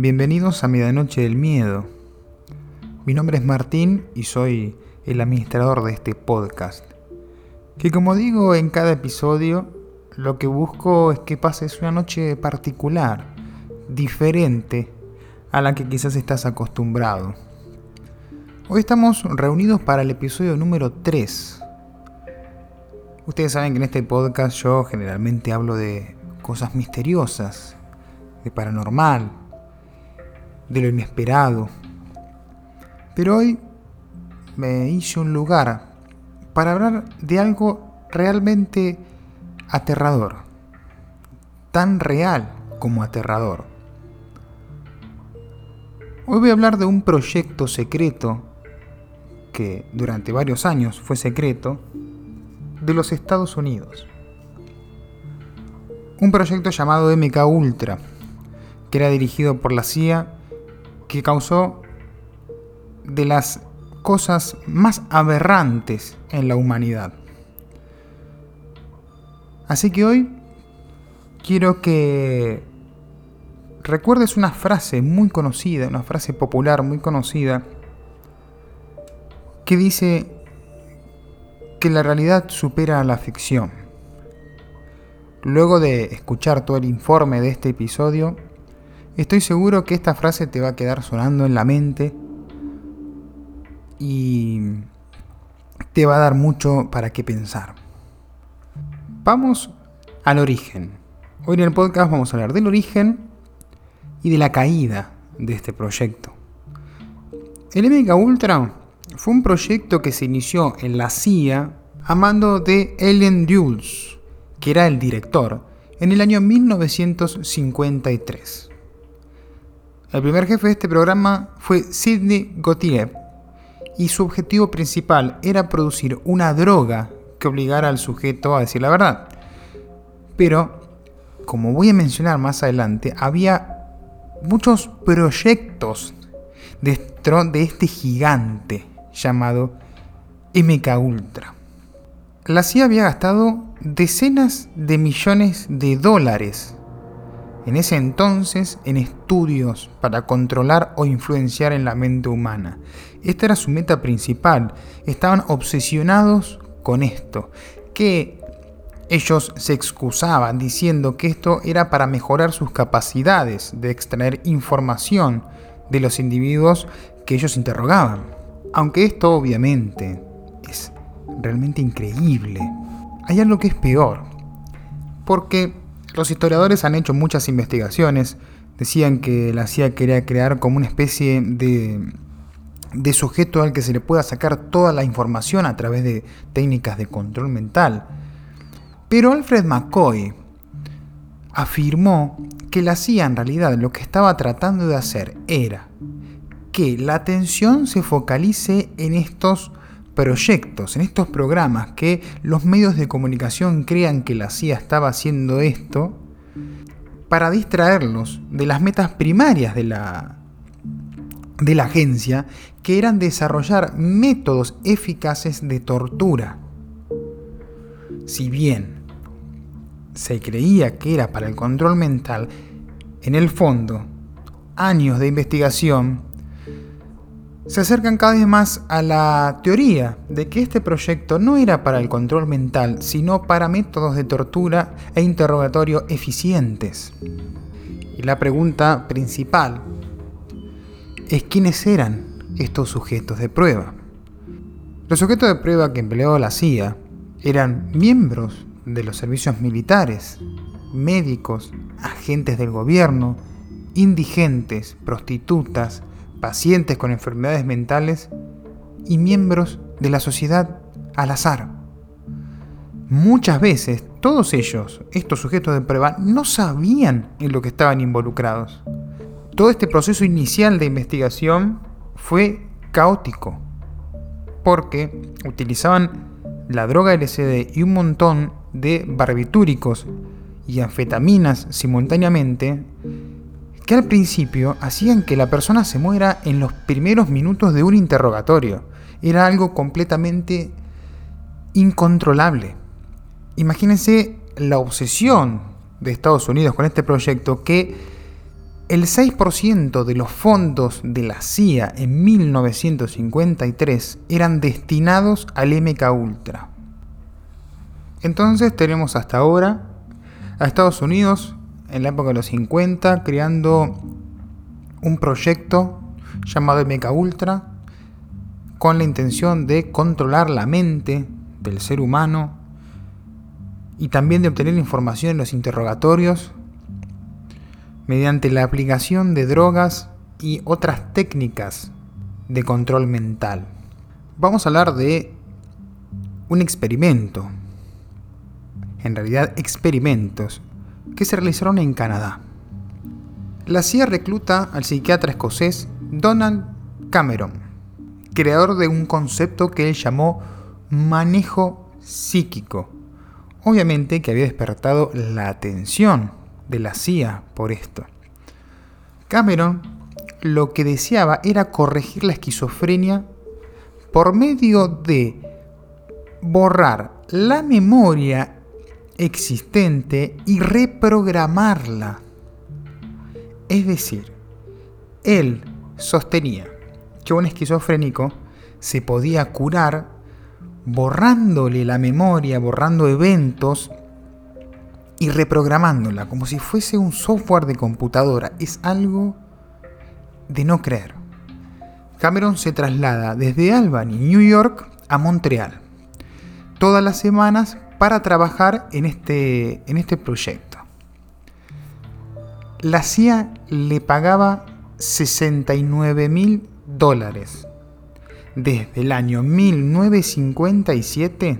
Bienvenidos a Medianoche del Miedo. Mi nombre es Martín y soy el administrador de este podcast. Que como digo en cada episodio, lo que busco es que pases una noche particular, diferente a la que quizás estás acostumbrado. Hoy estamos reunidos para el episodio número 3. Ustedes saben que en este podcast yo generalmente hablo de cosas misteriosas, de paranormal, de lo inesperado. Pero hoy me hice un lugar para hablar de algo realmente aterrador, tan real como aterrador. Hoy voy a hablar de un proyecto secreto que durante varios años fue secreto de los Estados Unidos. Un proyecto llamado MK Ultra, que era dirigido por la CIA que causó de las cosas más aberrantes en la humanidad. Así que hoy quiero que recuerdes una frase muy conocida, una frase popular muy conocida, que dice que la realidad supera a la ficción. Luego de escuchar todo el informe de este episodio, Estoy seguro que esta frase te va a quedar sonando en la mente y te va a dar mucho para qué pensar. Vamos al origen. Hoy en el podcast vamos a hablar del origen y de la caída de este proyecto. El MK Ultra fue un proyecto que se inició en la CIA a mando de Ellen Dulles, que era el director, en el año 1953. El primer jefe de este programa fue Sidney Gautier y su objetivo principal era producir una droga que obligara al sujeto a decir la verdad. Pero, como voy a mencionar más adelante, había muchos proyectos dentro de este gigante llamado MK Ultra. La CIA había gastado decenas de millones de dólares en ese entonces en estudios para controlar o influenciar en la mente humana. Esta era su meta principal. Estaban obsesionados con esto, que ellos se excusaban diciendo que esto era para mejorar sus capacidades de extraer información de los individuos que ellos interrogaban. Aunque esto obviamente es realmente increíble, hay algo que es peor. Porque los historiadores han hecho muchas investigaciones. Decían que la CIA quería crear como una especie de, de sujeto al que se le pueda sacar toda la información a través de técnicas de control mental. Pero Alfred McCoy afirmó que la CIA en realidad lo que estaba tratando de hacer era que la atención se focalice en estos proyectos, en estos programas que los medios de comunicación crean que la CIA estaba haciendo esto para distraerlos de las metas primarias de la, de la agencia, que eran desarrollar métodos eficaces de tortura. Si bien se creía que era para el control mental, en el fondo, años de investigación se acercan cada vez más a la teoría de que este proyecto no era para el control mental, sino para métodos de tortura e interrogatorio eficientes. Y la pregunta principal es quiénes eran estos sujetos de prueba. Los sujetos de prueba que empleó la CIA eran miembros de los servicios militares, médicos, agentes del gobierno, indigentes, prostitutas, pacientes con enfermedades mentales y miembros de la sociedad al azar. Muchas veces todos ellos, estos sujetos de prueba, no sabían en lo que estaban involucrados. Todo este proceso inicial de investigación fue caótico, porque utilizaban la droga LSD y un montón de barbitúricos y anfetaminas simultáneamente que al principio hacían que la persona se muera en los primeros minutos de un interrogatorio. Era algo completamente incontrolable. Imagínense la obsesión de Estados Unidos con este proyecto que el 6% de los fondos de la CIA en 1953 eran destinados al MK Ultra. Entonces tenemos hasta ahora a Estados Unidos en la época de los 50 creando un proyecto llamado MK Ultra con la intención de controlar la mente del ser humano y también de obtener información en los interrogatorios mediante la aplicación de drogas y otras técnicas de control mental. Vamos a hablar de un experimento, en realidad experimentos, que se realizaron en Canadá. La CIA recluta al psiquiatra escocés Donald Cameron, creador de un concepto que él llamó manejo psíquico, obviamente que había despertado la atención de la CIA por esto. Cameron lo que deseaba era corregir la esquizofrenia por medio de borrar la memoria existente y reprogramarla. Es decir, él sostenía que un esquizofrénico se podía curar borrándole la memoria, borrando eventos y reprogramándola como si fuese un software de computadora. Es algo de no creer. Cameron se traslada desde Albany, New York, a Montreal, todas las semanas para trabajar en este, en este proyecto. La CIA le pagaba 69 mil dólares desde el año 1957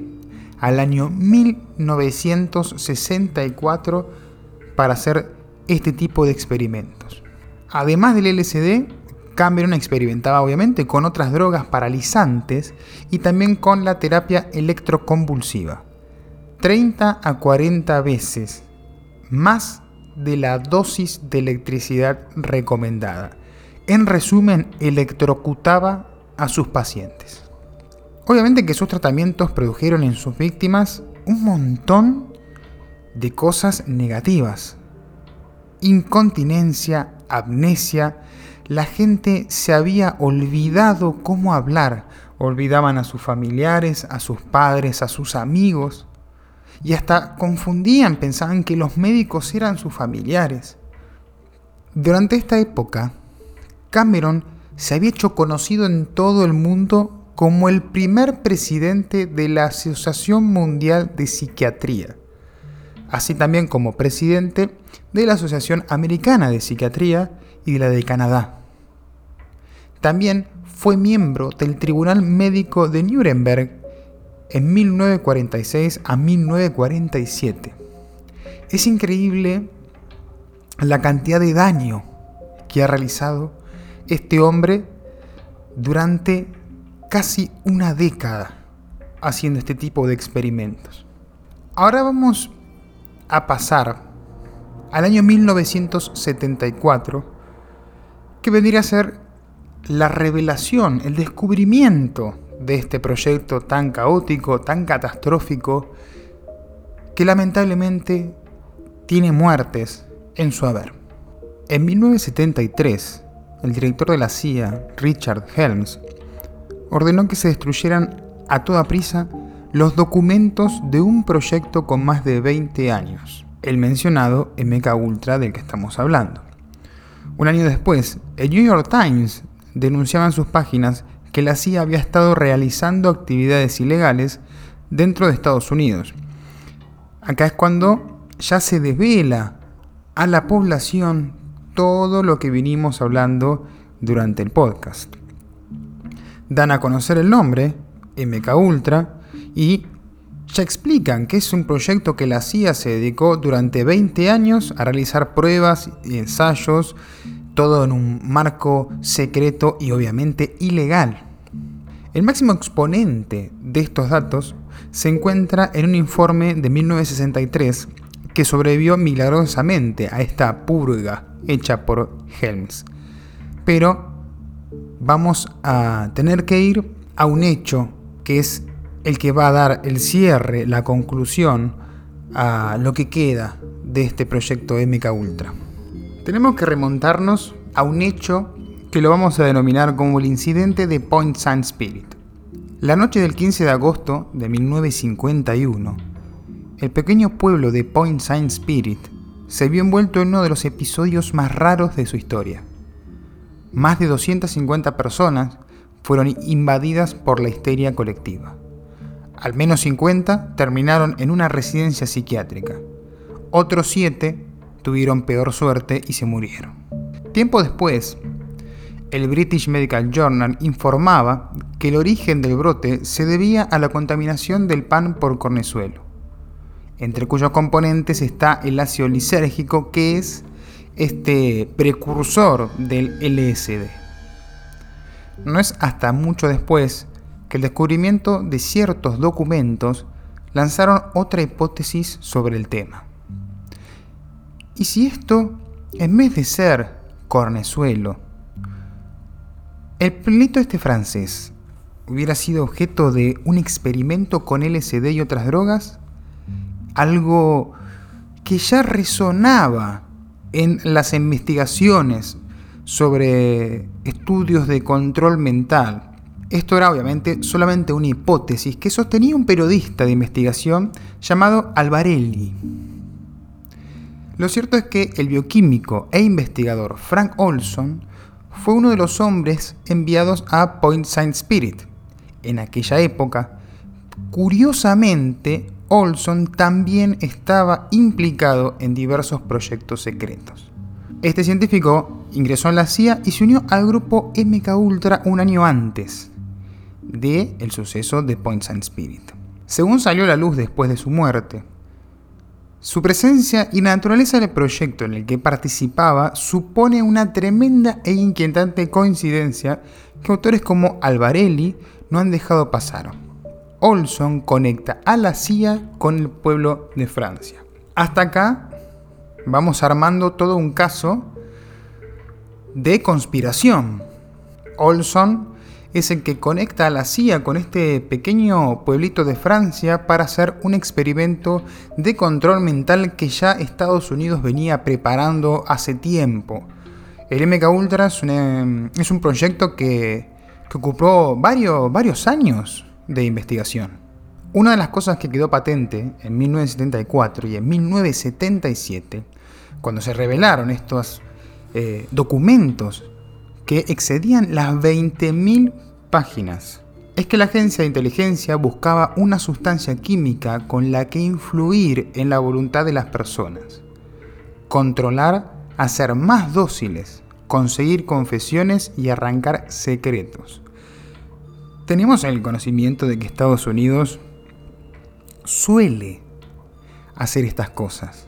al año 1964 para hacer este tipo de experimentos. Además del LSD, Cameron experimentaba obviamente con otras drogas paralizantes y también con la terapia electroconvulsiva. 30 a 40 veces más de la dosis de electricidad recomendada. En resumen, electrocutaba a sus pacientes. Obviamente que sus tratamientos produjeron en sus víctimas un montón de cosas negativas. Incontinencia, amnesia, la gente se había olvidado cómo hablar, olvidaban a sus familiares, a sus padres, a sus amigos, y hasta confundían, pensaban que los médicos eran sus familiares. Durante esta época, Cameron se había hecho conocido en todo el mundo como el primer presidente de la Asociación Mundial de Psiquiatría, así también como presidente de la Asociación Americana de Psiquiatría y de la de Canadá. También fue miembro del Tribunal Médico de Nuremberg en 1946 a 1947. Es increíble la cantidad de daño que ha realizado este hombre durante casi una década haciendo este tipo de experimentos. Ahora vamos a pasar al año 1974, que vendría a ser la revelación, el descubrimiento de este proyecto tan caótico, tan catastrófico, que lamentablemente tiene muertes en su haber. En 1973, el director de la CIA, Richard Helms, ordenó que se destruyeran a toda prisa los documentos de un proyecto con más de 20 años, el mencionado MK Ultra del que estamos hablando. Un año después, el New York Times denunciaba en sus páginas que la CIA había estado realizando actividades ilegales dentro de Estados Unidos. Acá es cuando ya se desvela a la población todo lo que vinimos hablando durante el podcast dan a conocer el nombre, MK Ultra, y ya explican que es un proyecto que la CIA se dedicó durante 20 años a realizar pruebas y ensayos, todo en un marco secreto y obviamente ilegal. El máximo exponente de estos datos se encuentra en un informe de 1963 que sobrevivió milagrosamente a esta purga hecha por Helms. Pero vamos a tener que ir a un hecho que es el que va a dar el cierre, la conclusión a lo que queda de este proyecto MK Ultra. Tenemos que remontarnos a un hecho que lo vamos a denominar como el incidente de Point Saint Spirit. La noche del 15 de agosto de 1951, el pequeño pueblo de Point Saint Spirit se vio envuelto en uno de los episodios más raros de su historia. Más de 250 personas fueron invadidas por la histeria colectiva. Al menos 50 terminaron en una residencia psiquiátrica. Otros 7 tuvieron peor suerte y se murieron. Tiempo después, el British Medical Journal informaba que el origen del brote se debía a la contaminación del pan por cornezuelo, entre cuyos componentes está el ácido lisérgico que es este precursor del LSD. No es hasta mucho después que el descubrimiento de ciertos documentos lanzaron otra hipótesis sobre el tema. ¿Y si esto, en vez de ser cornezuelo, el pelito este francés hubiera sido objeto de un experimento con LSD y otras drogas, algo que ya resonaba en las investigaciones sobre estudios de control mental. Esto era obviamente solamente una hipótesis que sostenía un periodista de investigación llamado Alvarelli. Lo cierto es que el bioquímico e investigador Frank Olson fue uno de los hombres enviados a Point Saint Spirit. En aquella época, curiosamente, Olson también estaba implicado en diversos proyectos secretos. Este científico ingresó en la CIA y se unió al grupo MK Ultra un año antes de el suceso de Point Saint Spirit. Según salió a la luz después de su muerte, su presencia y naturaleza del proyecto en el que participaba supone una tremenda e inquietante coincidencia que autores como Alvarelli no han dejado pasar. Olson conecta a la CIA con el pueblo de Francia. Hasta acá vamos armando todo un caso de conspiración. Olson es el que conecta a la CIA con este pequeño pueblito de Francia para hacer un experimento de control mental que ya Estados Unidos venía preparando hace tiempo. El MK Ultra es un, proyecto que, que ocupó varios, varios años de investigación. Una de las cosas que quedó patente en 1974 y en 1977, cuando se revelaron estos eh, documentos que excedían las 20.000 páginas. Es que la agencia de inteligencia buscaba una sustancia química con la que influir en la voluntad de las personas, controlar, hacer más dóciles, conseguir confesiones y arrancar secretos. Tenemos el conocimiento de que Estados Unidos suele hacer estas cosas.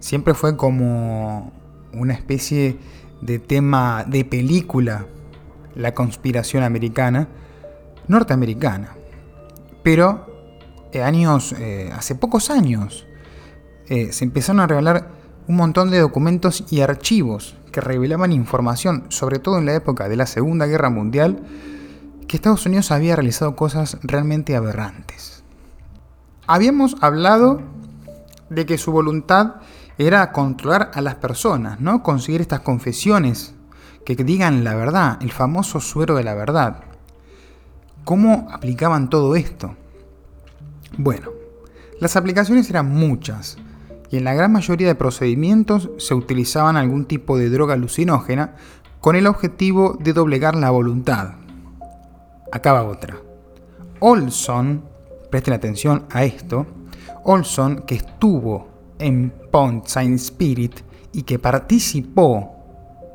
Siempre fue como una especie de tema de película, la conspiración americana, norteamericana. Pero eh, años, eh, hace pocos años eh, se empezaron a revelar un montón de documentos y archivos que revelaban información, sobre todo en la época de la Segunda Guerra Mundial, que Estados Unidos había realizado cosas realmente aberrantes. Habíamos hablado de que su voluntad era controlar a las personas, ¿no? Conseguir estas confesiones que digan la verdad, el famoso suero de la verdad. ¿Cómo aplicaban todo esto? Bueno, las aplicaciones eran muchas y en la gran mayoría de procedimientos se utilizaban algún tipo de droga alucinógena con el objetivo de doblegar la voluntad. Acaba otra. Olson, presten atención a esto, Olson, que estuvo en Point Saint Spirit y que participó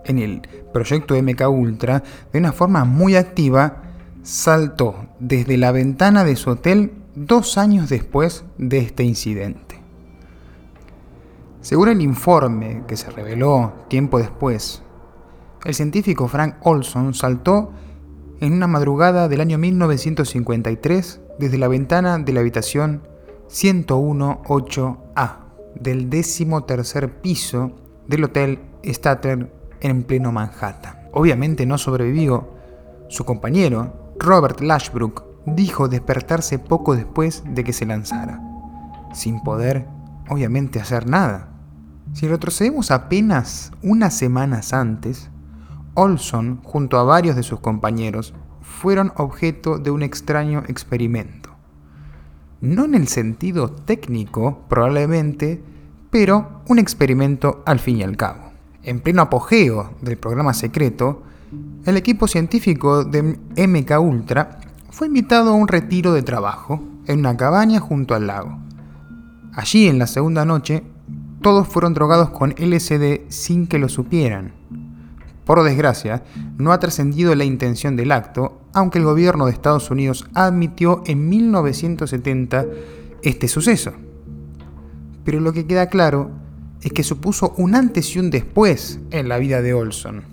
en el proyecto MK Ultra de una forma muy activa, saltó desde la ventana de su hotel dos años después de este incidente. Según el informe que se reveló tiempo después, el científico Frank Olson saltó en una madrugada del año 1953 desde la ventana de la habitación 101-8A del décimo tercer piso del Hotel Statler en pleno Manhattan. Obviamente no sobrevivió. Su compañero, Robert Lashbrook, dijo despertarse poco después de que se lanzara, sin poder, obviamente, hacer nada. Si retrocedemos apenas unas semanas antes, Olson, junto a varios de sus compañeros, fueron objeto de un extraño experimento. No en el sentido técnico, probablemente, pero un experimento al fin y al cabo. En pleno apogeo del programa secreto, el equipo científico de MK Ultra fue invitado a un retiro de trabajo en una cabaña junto al lago. Allí, en la segunda noche, todos fueron drogados con LSD sin que lo supieran. Por desgracia, no ha trascendido la intención del acto, aunque el gobierno de Estados Unidos admitió en 1970 este suceso. Pero lo que queda claro que supuso un antes y un después en la vida de Olson.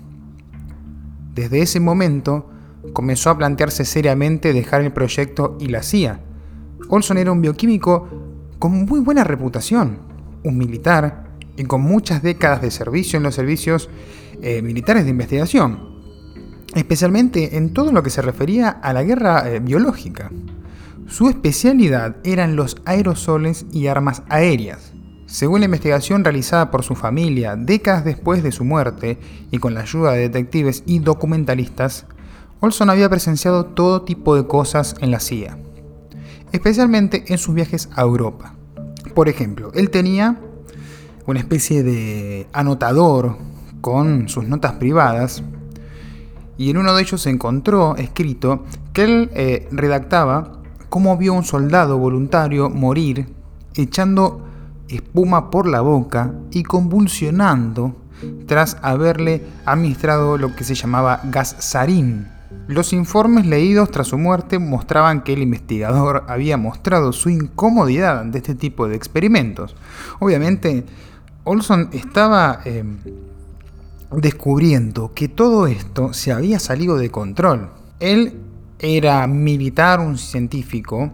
Desde ese momento, comenzó a plantearse seriamente dejar el proyecto y la CIA. Olson era un bioquímico con muy buena reputación, un militar y con muchas décadas de servicio en los servicios eh, militares de investigación, especialmente en todo lo que se refería a la guerra eh, biológica. Su especialidad eran los aerosoles y armas aéreas. Según la investigación realizada por su familia décadas después de su muerte y con la ayuda de detectives y documentalistas, Olson había presenciado todo tipo de cosas en la CIA, especialmente en sus viajes a Europa. Por ejemplo, él tenía una especie de anotador con sus notas privadas y en uno de ellos se encontró escrito que él eh, redactaba cómo vio un soldado voluntario morir echando espuma por la boca y convulsionando tras haberle administrado lo que se llamaba gas sarín. Los informes leídos tras su muerte mostraban que el investigador había mostrado su incomodidad ante este tipo de experimentos. Obviamente, Olson estaba eh, descubriendo que todo esto se había salido de control. Él era militar, un científico,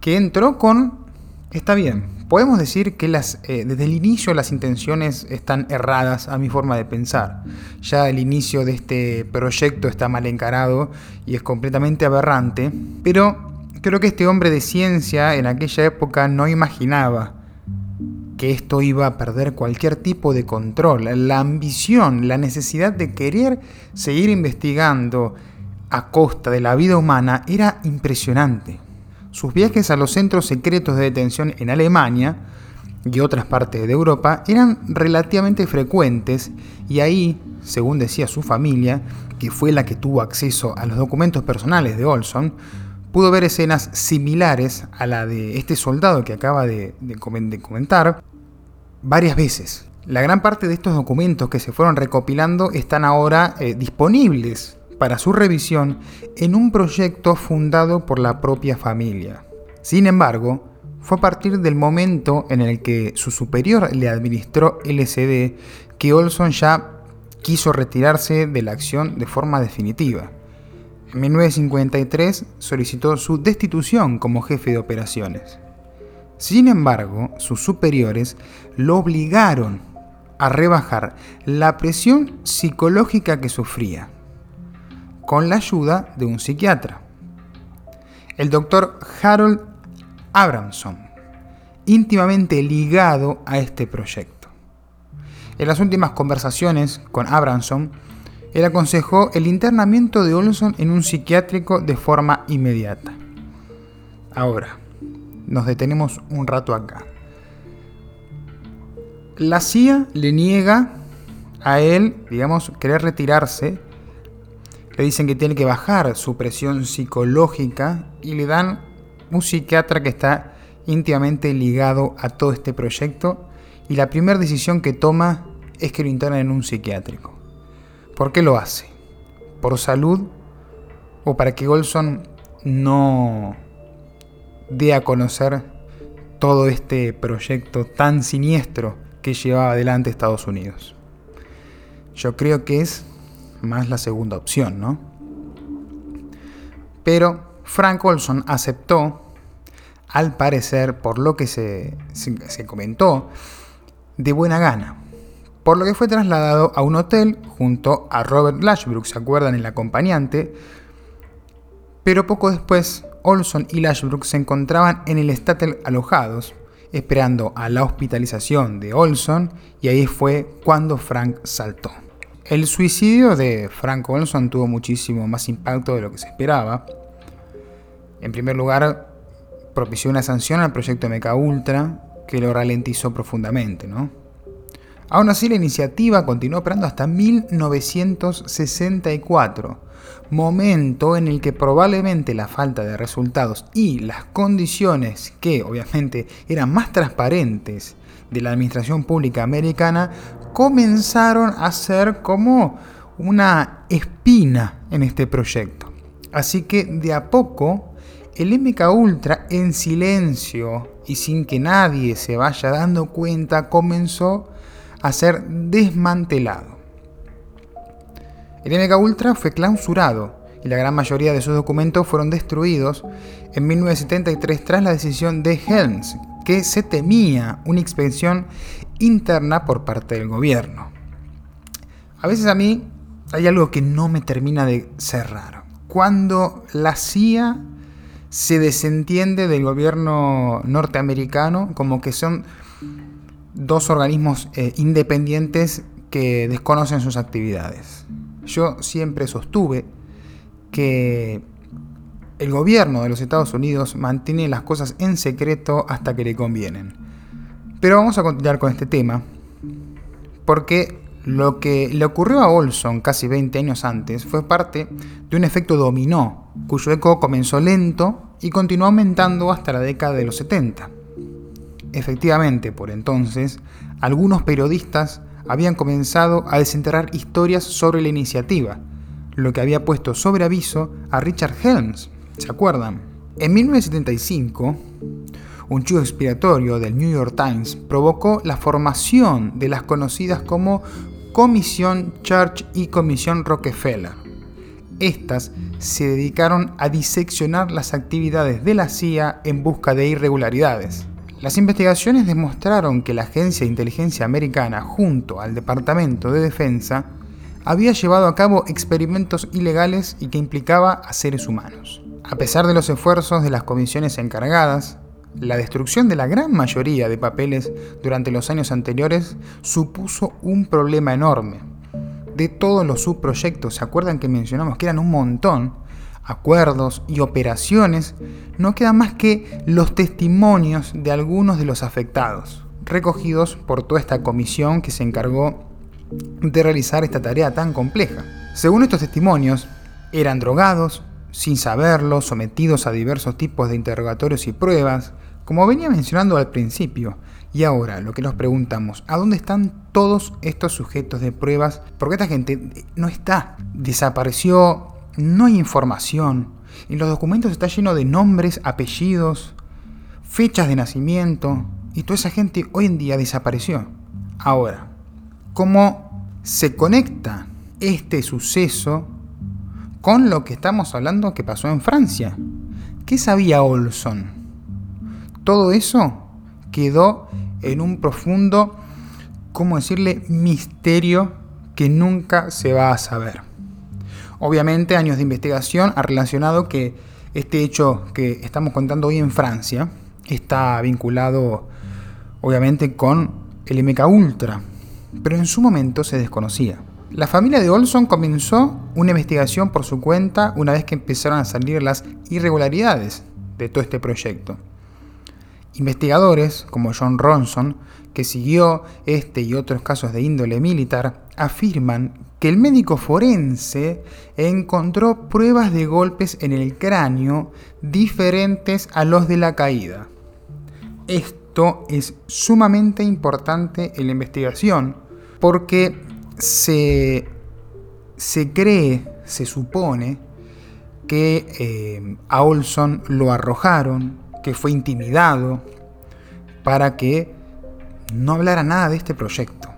que entró con... Está bien, podemos decir que las, eh, desde el inicio las intenciones están erradas a mi forma de pensar. Ya el inicio de este proyecto está mal encarado y es completamente aberrante, pero creo que este hombre de ciencia en aquella época no imaginaba que esto iba a perder cualquier tipo de control. La ambición, la necesidad de querer seguir investigando a costa de la vida humana era impresionante. Sus viajes a los centros secretos de detención en Alemania y otras partes de Europa eran relativamente frecuentes y ahí, según decía su familia, que fue la que tuvo acceso a los documentos personales de Olson, pudo ver escenas similares a la de este soldado que acaba de, comentar varias veces. La gran parte de estos documentos que se fueron recopilando están ahora eh, disponibles para su revisión en un proyecto fundado por la propia familia. Sin embargo, fue a partir del momento en el que su superior le administró LSD que Olson ya quiso retirarse de la acción de forma definitiva. En 1953 solicitó su destitución como jefe de operaciones. Sin embargo, sus superiores lo obligaron a rebajar la presión psicológica que sufría, con la ayuda de un psiquiatra, el doctor Harold Abramson, íntimamente ligado a este proyecto. En las últimas conversaciones con Abramson, él aconsejó el internamiento de Olson en un psiquiátrico de forma inmediata. Ahora, nos detenemos un rato acá. La CIA le niega a él, digamos, querer retirarse. Le dicen que tiene que bajar su presión psicológica y le dan un psiquiatra que está íntimamente ligado a todo este proyecto. Y la primera decisión que toma es que lo internen en un psiquiátrico. ¿Por qué lo hace? ¿Por salud? ¿O para que Golson no dé a conocer todo este proyecto tan siniestro que llevaba adelante Estados Unidos? Yo creo que es más la segunda opción, ¿no? Pero Frank Olson aceptó, al parecer, por lo que se, se comentó, de buena gana por lo que fue trasladado a un hotel junto a Robert Lashbrook, ¿se acuerdan? El acompañante. Pero poco después, Olson y Lashbrook se encontraban en el Statel alojados, esperando a la hospitalización de Olson y ahí fue cuando Frank saltó. El suicidio de Frank Olson tuvo muchísimo más impacto de lo que se esperaba. En primer lugar, propició una sanción al proyecto MK Ultra que lo ralentizó profundamente, ¿no? Aún así, la iniciativa continuó operando hasta 1964, momento en el que probablemente la falta de resultados y las condiciones que obviamente eran más transparentes de la administración pública americana comenzaron a ser como una espina en este proyecto. Así que de a poco el MK Ultra en silencio y sin que nadie se vaya dando cuenta comenzó a ser desmantelado. El MK Ultra fue clausurado y la gran mayoría de sus documentos fueron destruidos en 1973 tras la decisión de Helms, que se temía una inspección interna por parte del gobierno. A veces a mí hay algo que no me termina de cerrar. Cuando la CIA se desentiende del gobierno norteamericano, como que son dos organismos eh, independientes que desconocen sus actividades. Yo siempre sostuve que el gobierno de los Estados Unidos mantiene las cosas en secreto hasta que le convienen. Pero vamos a continuar con este tema, porque lo que le ocurrió a Olson casi 20 años antes fue parte de un efecto dominó, cuyo eco comenzó lento y continuó aumentando hasta la década de los 70. Efectivamente, por entonces, algunos periodistas habían comenzado a desenterrar historias sobre la iniciativa, lo que había puesto sobre aviso a Richard Helms, ¿se acuerdan? En 1975, un chivo expiratorio del New York Times provocó la formación de las conocidas como Comisión Church y Comisión Rockefeller. Estas se dedicaron a diseccionar las actividades de la CIA en busca de irregularidades. Las investigaciones demostraron que la Agencia de Inteligencia Americana, junto al Departamento de Defensa, había llevado a cabo experimentos ilegales y que implicaba a seres humanos. A pesar de los esfuerzos de las comisiones encargadas, la destrucción de la gran mayoría de papeles durante los años anteriores supuso un problema enorme. De todos los subproyectos, ¿se acuerdan que mencionamos que eran un montón? Acuerdos y operaciones, no quedan más que los testimonios de algunos de los afectados, recogidos por toda esta comisión que se encargó de realizar esta tarea tan compleja. Según estos testimonios, eran drogados, sin saberlo, sometidos a diversos tipos de interrogatorios y pruebas, como venía mencionando al principio, y ahora lo que nos preguntamos, ¿a dónde están todos estos sujetos de pruebas? Porque esta gente no está, desapareció, no hay información. En los documentos está lleno de nombres, apellidos, fechas de nacimiento, y toda esa gente hoy en día desapareció. Ahora, ¿cómo se conecta este suceso con lo que estamos hablando que pasó en Francia? ¿Qué sabía Olson? Todo eso quedó en un profundo, ¿cómo decirle?, misterio que nunca se va a saber. Obviamente años de investigación ha relacionado que este hecho que estamos contando hoy en Francia está vinculado obviamente con el MK Ultra, pero en su momento se desconocía. La familia de Olson comenzó una investigación por su cuenta una vez que empezaron a salir las irregularidades de todo este proyecto. Investigadores, como John Ronson, que siguió este y otros casos de índole militar, afirman que el médico forense encontró pruebas de golpes en el cráneo diferentes a los de la caída. Esto es sumamente importante en la investigación porque se, se cree, se supone, que eh, a Olson lo arrojaron que fue intimidado para que no hablara nada de este proyecto.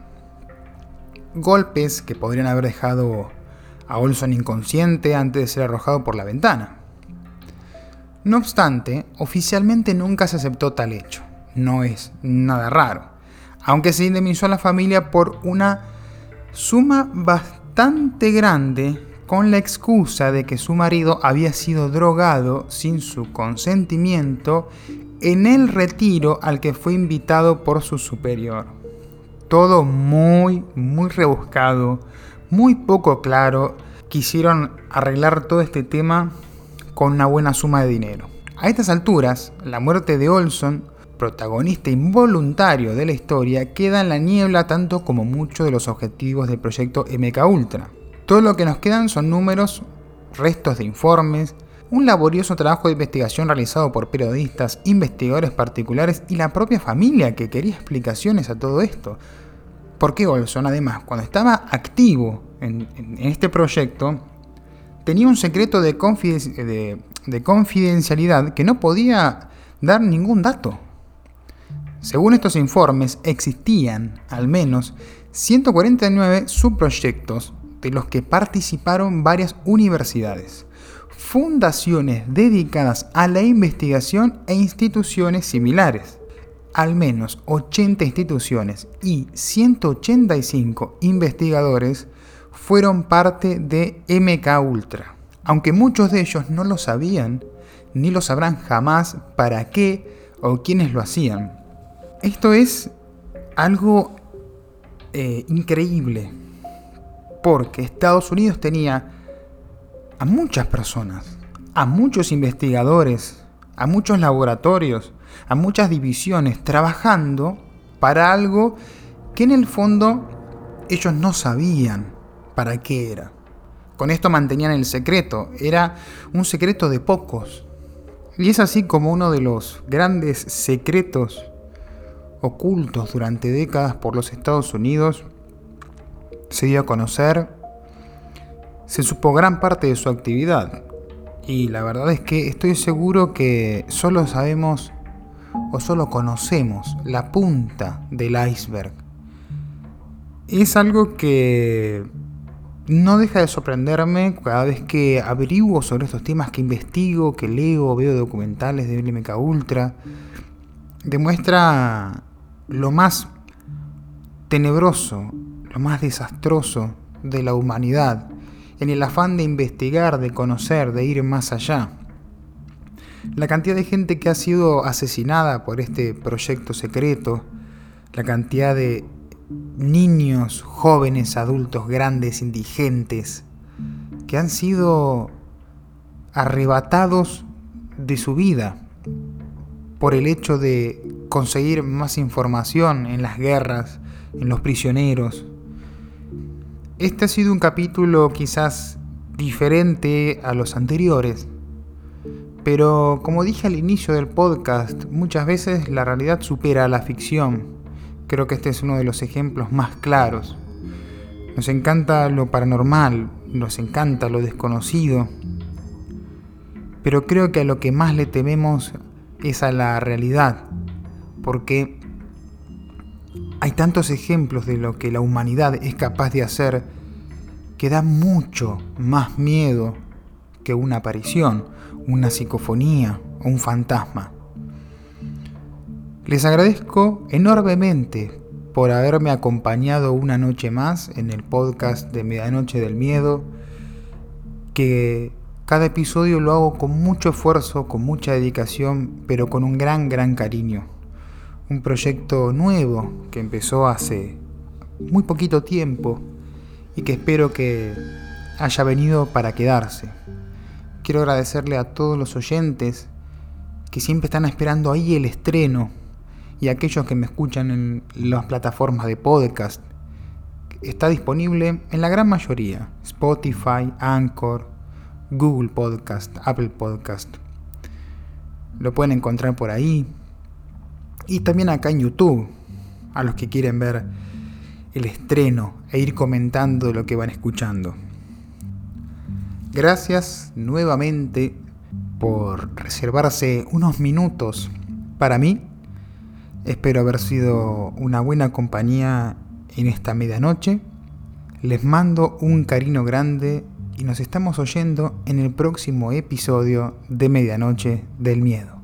Golpes que podrían haber dejado a Olson inconsciente antes de ser arrojado por la ventana. No obstante, oficialmente nunca se aceptó tal hecho. No es nada raro. Aunque se indemnizó a la familia por una suma bastante grande con la excusa de que su marido había sido drogado sin su consentimiento en el retiro al que fue invitado por su superior. Todo muy, muy rebuscado, muy poco claro. Quisieron arreglar todo este tema con una buena suma de dinero. A estas alturas, la muerte de Olson, protagonista involuntario de la historia, queda en la niebla tanto como muchos de los objetivos del proyecto MK Ultra. Todo lo que nos quedan son números, restos de informes, un laborioso trabajo de investigación realizado por periodistas, investigadores particulares y la propia familia que quería explicaciones a todo esto. Porque Olson, además, cuando estaba activo en, este proyecto, tenía un secreto de, de confidencialidad que no podía dar ningún dato. Según estos informes, existían al menos 149 subproyectos de los que participaron varias universidades fundaciones dedicadas a la investigación e instituciones similares. Al menos 80 instituciones y 185 investigadores fueron parte de MK Ultra, aunque muchos de ellos no lo sabían ni lo sabrán jamás para qué o quiénes lo hacían. Esto es algo eh, increíble, porque Estados Unidos tenía a muchas personas, a muchos investigadores, a muchos laboratorios, a muchas divisiones trabajando para algo que en el fondo ellos no sabían para qué era. Con esto mantenían el secreto, era un secreto de pocos. Y es así como uno de los grandes secretos ocultos durante décadas por los Estados Unidos se dio a conocer se supo gran parte de su actividad. Y la verdad es que estoy seguro que solo sabemos o solo conocemos la punta del iceberg. Es algo que no deja de sorprenderme cada vez que averiguo sobre estos temas, que investigo, que leo, veo documentales de LMK Ultra. Demuestra lo más tenebroso, lo más desastroso de la humanidad en el afán de investigar, de conocer, de ir más allá. La cantidad de gente que ha sido asesinada por este proyecto secreto, la cantidad de niños, jóvenes, adultos, grandes, indigentes, que han sido arrebatados de su vida por el hecho de conseguir más información en las guerras, en los prisioneros, este ha sido un capítulo quizás diferente a los anteriores, pero como dije al inicio del podcast, muchas veces la realidad supera a la ficción. Creo que este es uno de los ejemplos más claros. Nos encanta lo paranormal, nos encanta lo desconocido, pero creo que a lo que más le tememos es a la realidad, porque hay tantos ejemplos de lo que la humanidad es capaz de hacer que da mucho más miedo que una aparición, una psicofonía o un fantasma. Les agradezco enormemente por haberme acompañado una noche más en el podcast de Medianoche del Miedo, que cada episodio lo hago con mucho esfuerzo, con mucha dedicación, pero con un gran, gran cariño un proyecto nuevo que empezó hace muy poquito tiempo y que espero que haya venido para quedarse. Quiero agradecerle a todos los oyentes que siempre están esperando ahí el estreno y a aquellos que me escuchan en las plataformas de podcast. Está disponible en la gran mayoría, Spotify, Anchor, Google Podcast, Apple Podcast. Lo pueden encontrar por ahí, y también acá en YouTube, a los que quieren ver el estreno e ir comentando lo que van escuchando. Gracias nuevamente por reservarse unos minutos para mí. Espero haber sido una buena compañía en esta medianoche. Les mando un cariño grande y nos estamos oyendo en el próximo episodio de Medianoche del Miedo.